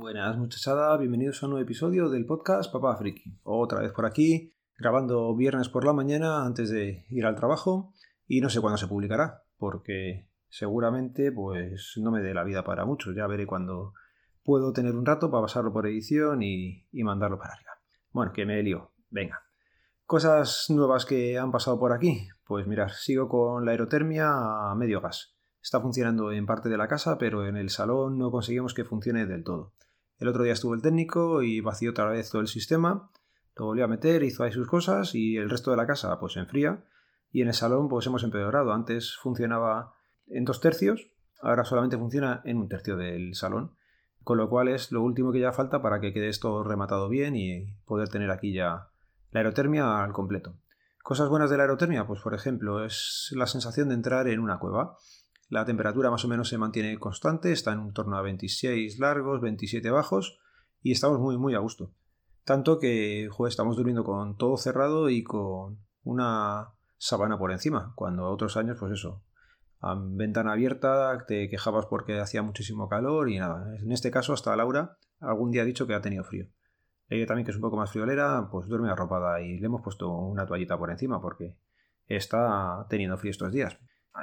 Buenas muchachada, bienvenidos a un nuevo episodio del podcast Papá Friki. Otra vez por aquí, grabando viernes por la mañana antes de ir al trabajo y no sé cuándo se publicará, porque seguramente pues no me dé la vida para mucho, ya veré cuándo puedo tener un rato para pasarlo por edición y, mandarlo para arriba. Bueno, que me lío, venga. Cosas nuevas que han pasado por aquí. Pues mirar, sigo con la aerotermia a medio gas. Está funcionando en parte de la casa, pero en el salón no conseguimos que funcione del todo. El otro día estuvo el técnico y vació otra vez todo el sistema, lo volvió a meter, hizo ahí sus cosas y el resto de la casa pues se enfría. Y en el salón pues hemos empeorado. Antes funcionaba en dos tercios, ahora solamente funciona en un tercio del salón. Con lo cual es lo último que ya falta para que quede esto rematado bien y poder tener aquí ya la aerotermia al completo. Cosas buenas de la aerotermia, pues por ejemplo, es la sensación de entrar en una cueva. La temperatura más o menos se mantiene constante, está en torno a 26 largos, 27 bajos y estamos muy muy a gusto. Tanto que estamos durmiendo con todo cerrado y con una sabana por encima, cuando otros años pues eso, a ventana abierta, te quejabas porque hacía muchísimo calor y nada. En este caso hasta Laura algún día ha dicho que ha tenido frío. Ella también que es un poco más friolera, pues duerme arropada y le hemos puesto una toallita por encima porque está teniendo frío estos días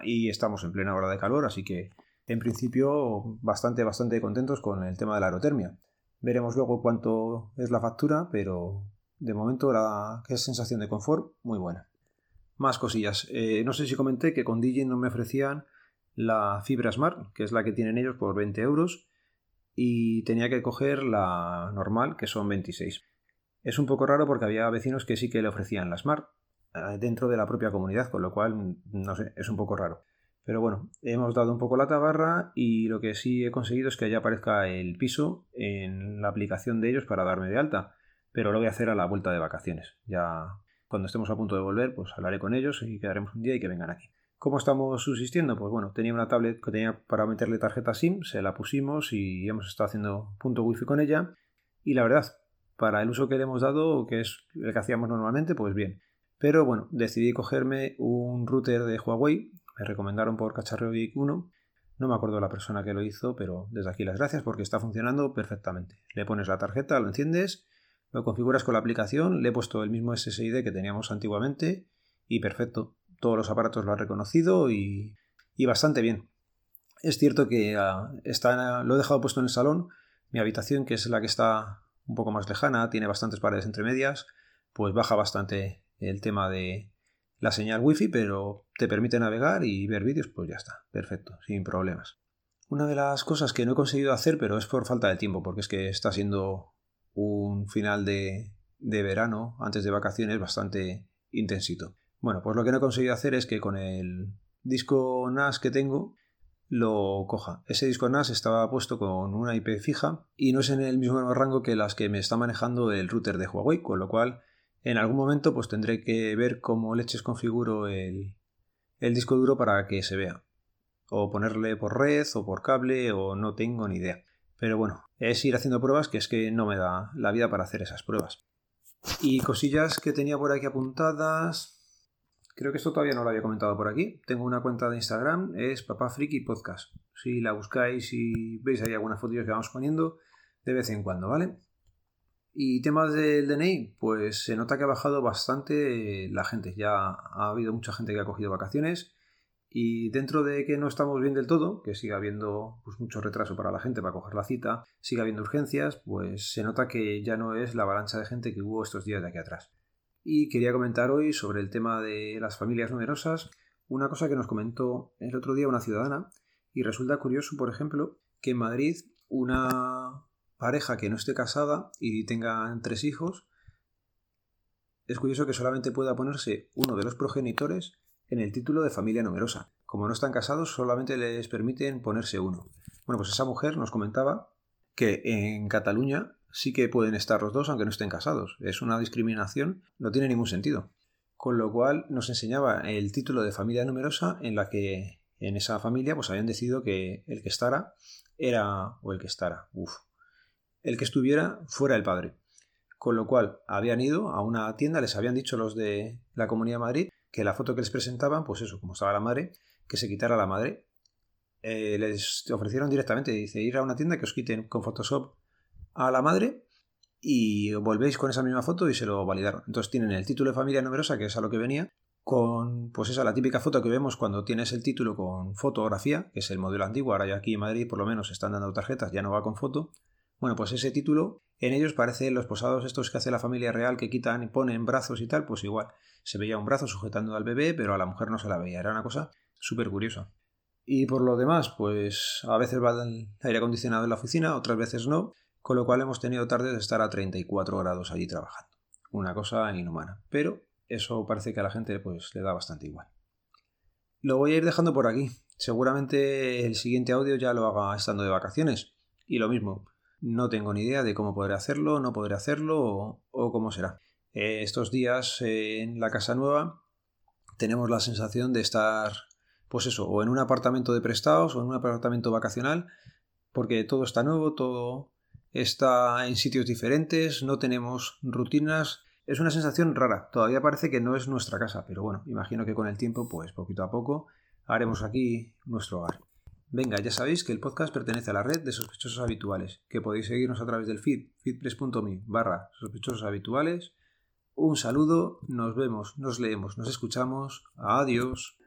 y estamos en plena hora de calor, así que en principio bastante, bastante contentos con el tema de la aerotermia. Veremos luego cuánto es la factura, pero de momento la sensación de confort muy buena. Más cosillas. Eh, no sé si comenté que con DJ no me ofrecían la fibra Smart, que es la que tienen ellos por 20 euros, y tenía que coger la normal, que son 26. Es un poco raro porque había vecinos que sí que le ofrecían la Smart, dentro de la propia comunidad, con lo cual, no sé, es un poco raro. Pero bueno, hemos dado un poco la tabarra y lo que sí he conseguido es que ya aparezca el piso en la aplicación de ellos para darme de alta. Pero lo voy a hacer a la vuelta de vacaciones. Ya cuando estemos a punto de volver, pues hablaré con ellos y quedaremos un día y que vengan aquí. ¿Cómo estamos subsistiendo? Pues bueno, tenía una tablet que tenía para meterle tarjeta SIM, se la pusimos y hemos estado haciendo punto wifi con ella. Y la verdad, para el uso que le hemos dado, que es el que hacíamos normalmente, pues bien. Pero bueno, decidí cogerme un router de Huawei, me recomendaron por Cacharreo Geek 1. No me acuerdo la persona que lo hizo, pero desde aquí las gracias porque está funcionando perfectamente. Le pones la tarjeta, lo enciendes, lo configuras con la aplicación, le he puesto el mismo SSID que teníamos antiguamente y perfecto. Todos los aparatos lo han reconocido y, bastante bien. Es cierto que ah, está, lo he dejado puesto en el salón, mi habitación, que es la que está un poco más lejana, tiene bastantes paredes entre medias, pues baja bastante el tema de la señal wifi, pero te permite navegar y ver vídeos, pues ya está, perfecto, sin problemas. Una de las cosas que no he conseguido hacer, pero es por falta de tiempo, porque es que está siendo un final de, de verano, antes de vacaciones, bastante intensito. Bueno, pues lo que no he conseguido hacer es que con el disco NAS que tengo lo coja. Ese disco NAS estaba puesto con una IP fija y no es en el mismo rango que las que me está manejando el router de Huawei, con lo cual en algún momento pues tendré que ver cómo leches configuro el, el disco duro para que se vea. O ponerle por red o por cable o no tengo ni idea. Pero bueno, es ir haciendo pruebas que es que no me da la vida para hacer esas pruebas. Y cosillas que tenía por aquí apuntadas. Creo que esto todavía no lo había comentado por aquí. Tengo una cuenta de Instagram, es Papá Friki Podcast. Si la buscáis y veis ahí algunas fotos que vamos poniendo de vez en cuando, ¿vale? Y temas del DNI, pues se nota que ha bajado bastante la gente. Ya ha habido mucha gente que ha cogido vacaciones. Y dentro de que no estamos bien del todo, que sigue habiendo pues, mucho retraso para la gente para coger la cita, sigue habiendo urgencias, pues se nota que ya no es la avalancha de gente que hubo estos días de aquí atrás. Y quería comentar hoy sobre el tema de las familias numerosas, una cosa que nos comentó el otro día una ciudadana, y resulta curioso, por ejemplo, que en Madrid una pareja que no esté casada y tenga tres hijos, es curioso que solamente pueda ponerse uno de los progenitores en el título de familia numerosa. Como no están casados, solamente les permiten ponerse uno. Bueno, pues esa mujer nos comentaba que en Cataluña sí que pueden estar los dos aunque no estén casados. Es una discriminación, no tiene ningún sentido. Con lo cual nos enseñaba el título de familia numerosa en la que en esa familia pues habían decidido que el que estará era o el que estará. Uf, el que estuviera fuera el padre. Con lo cual habían ido a una tienda, les habían dicho los de la Comunidad de Madrid que la foto que les presentaban, pues eso, como estaba la madre, que se quitara la madre. Eh, les ofrecieron directamente, dice, ir a una tienda que os quiten con Photoshop a la madre y volvéis con esa misma foto y se lo validaron. Entonces tienen el título de familia numerosa, que es a lo que venía, con pues esa la típica foto que vemos cuando tienes el título con fotografía, que es el modelo antiguo, ahora ya aquí en Madrid por lo menos están dando tarjetas, ya no va con foto. Bueno, pues ese título en ellos parece los posados estos que hace la familia real que quitan y ponen brazos y tal, pues igual. Se veía un brazo sujetando al bebé, pero a la mujer no se la veía. Era una cosa súper curiosa. Y por lo demás, pues a veces va el aire acondicionado en la oficina, otras veces no, con lo cual hemos tenido tardes de estar a 34 grados allí trabajando. Una cosa inhumana. Pero eso parece que a la gente pues le da bastante igual. Lo voy a ir dejando por aquí. Seguramente el siguiente audio ya lo haga estando de vacaciones. Y lo mismo, no tengo ni idea de cómo podré hacerlo, no podré hacerlo o, cómo será. Eh, estos días eh, en la casa nueva tenemos la sensación de estar, pues eso, o en un apartamento de prestados o en un apartamento vacacional, porque todo está nuevo, todo está en sitios diferentes, no tenemos rutinas. Es una sensación rara, todavía parece que no es nuestra casa, pero bueno, imagino que con el tiempo, pues poquito a poco, haremos aquí nuestro hogar. Venga, ya sabéis que el podcast pertenece a la red de sospechosos habituales, que podéis seguirnos a través del feed, feedpress.me barra sospechosos habituales. Un saludo, nos vemos, nos leemos, nos escuchamos. Adiós.